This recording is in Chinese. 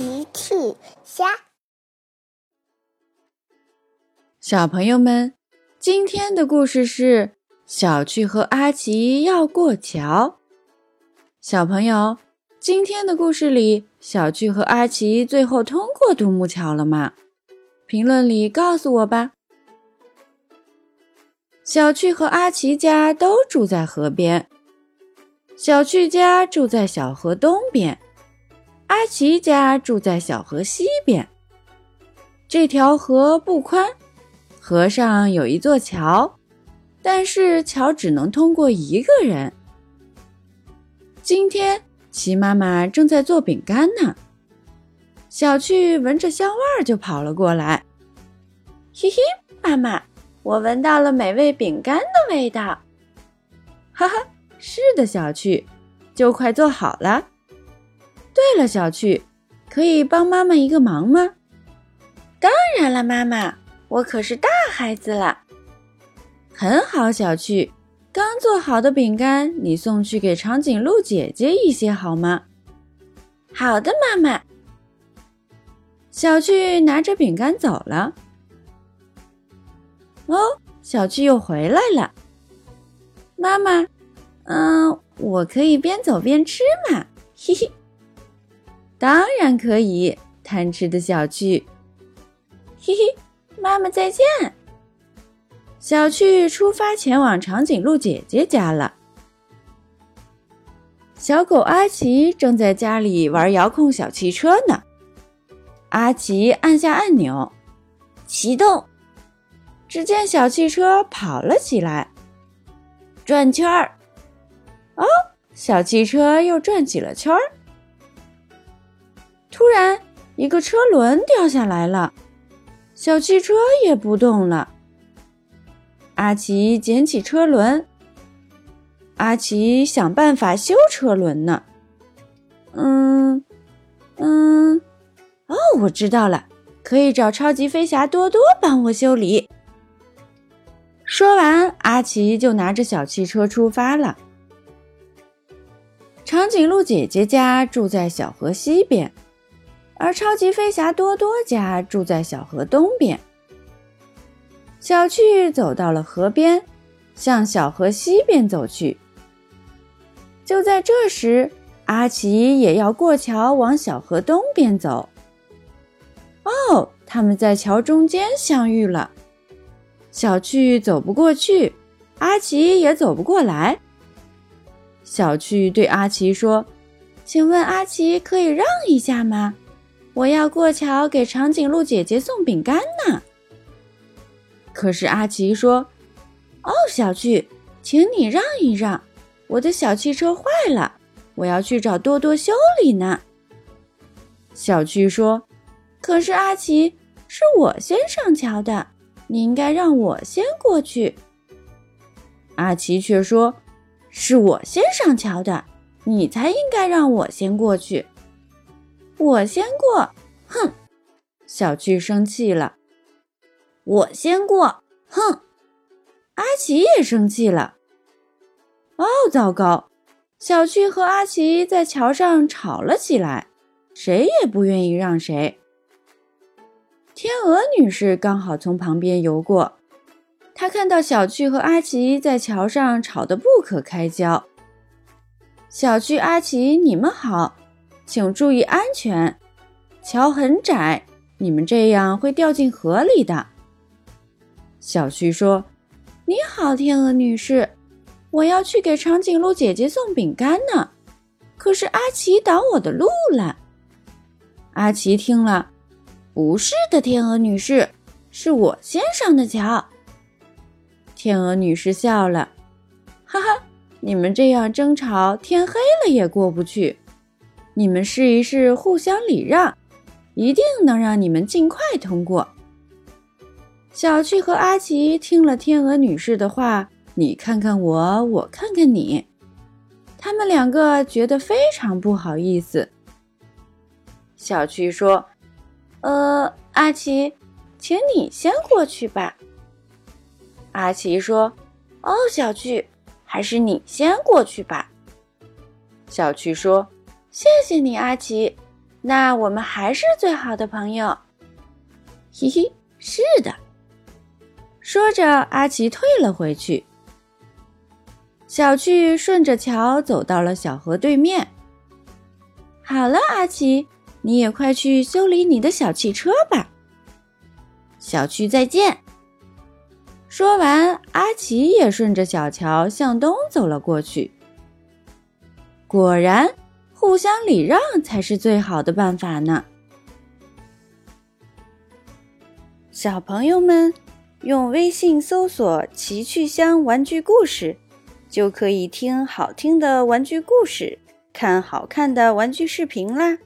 奇趣虾，小朋友们，今天的故事是小趣和阿奇要过桥。小朋友，今天的故事里，小趣和阿奇最后通过独木桥了吗？评论里告诉我吧。小趣和阿奇家都住在河边，小趣家住在小河东边。阿奇家住在小河西边。这条河不宽，河上有一座桥，但是桥只能通过一个人。今天，齐妈妈正在做饼干呢。小趣闻着香味儿就跑了过来。嘿嘿，妈妈，我闻到了美味饼干的味道。哈哈，是的，小趣，就快做好了。对了，小趣，可以帮妈妈一个忙吗？当然了，妈妈，我可是大孩子了。很好，小趣，刚做好的饼干，你送去给长颈鹿姐姐一些好吗？好的，妈妈。小趣拿着饼干走了。哦，小趣又回来了。妈妈，嗯，我可以边走边吃吗？嘿嘿。当然可以，贪吃的小趣。嘿嘿，妈妈再见。小趣出发前往长颈鹿姐姐家了。小狗阿奇正在家里玩遥控小汽车呢。阿奇按下按钮，启动。只见小汽车跑了起来，转圈儿。哦，小汽车又转起了圈儿。一个车轮掉下来了，小汽车也不动了。阿奇捡起车轮，阿奇想办法修车轮呢。嗯嗯，哦，我知道了，可以找超级飞侠多多帮我修理。说完，阿奇就拿着小汽车出发了。长颈鹿姐姐家住在小河西边。而超级飞侠多多家住在小河东边。小趣走到了河边，向小河西边走去。就在这时，阿奇也要过桥往小河东边走。哦，他们在桥中间相遇了。小趣走不过去，阿奇也走不过来。小趣对阿奇说：“请问阿奇可以让一下吗？”我要过桥给长颈鹿姐姐送饼干呢。可是阿奇说：“哦，小趣，请你让一让，我的小汽车坏了，我要去找多多修理呢。”小趣说：“可是阿奇，是我先上桥的，你应该让我先过去。”阿奇却说：“是我先上桥的，你才应该让我先过去。”我先过，哼！小趣生气了。我先过，哼！阿奇也生气了。哦，糟糕！小趣和阿奇在桥上吵了起来，谁也不愿意让谁。天鹅女士刚好从旁边游过，她看到小趣和阿奇在桥上吵得不可开交。小趣、阿奇，你们好。请注意安全，桥很窄，你们这样会掉进河里的。小旭说：“你好，天鹅女士，我要去给长颈鹿姐姐送饼干呢，可是阿奇挡我的路了。”阿奇听了：“不是的，天鹅女士，是我先上的桥。”天鹅女士笑了：“哈哈，你们这样争吵，天黑了也过不去。”你们试一试互相礼让，一定能让你们尽快通过。小趣和阿奇听了天鹅女士的话，你看看我，我看看你，他们两个觉得非常不好意思。小趣说：“呃，阿奇，请你先过去吧。”阿奇说：“哦，小趣，还是你先过去吧。”小趣说。谢谢你，阿奇。那我们还是最好的朋友。嘿嘿，是的。说着，阿奇退了回去。小趣顺着桥走到了小河对面。好了，阿奇，你也快去修理你的小汽车吧。小趣再见。说完，阿奇也顺着小桥向东走了过去。果然，互相礼让才是最好的办法呢。小朋友们，用微信搜索“奇趣箱玩具故事”，就可以听好听的玩具故事，看好看的玩具视频啦。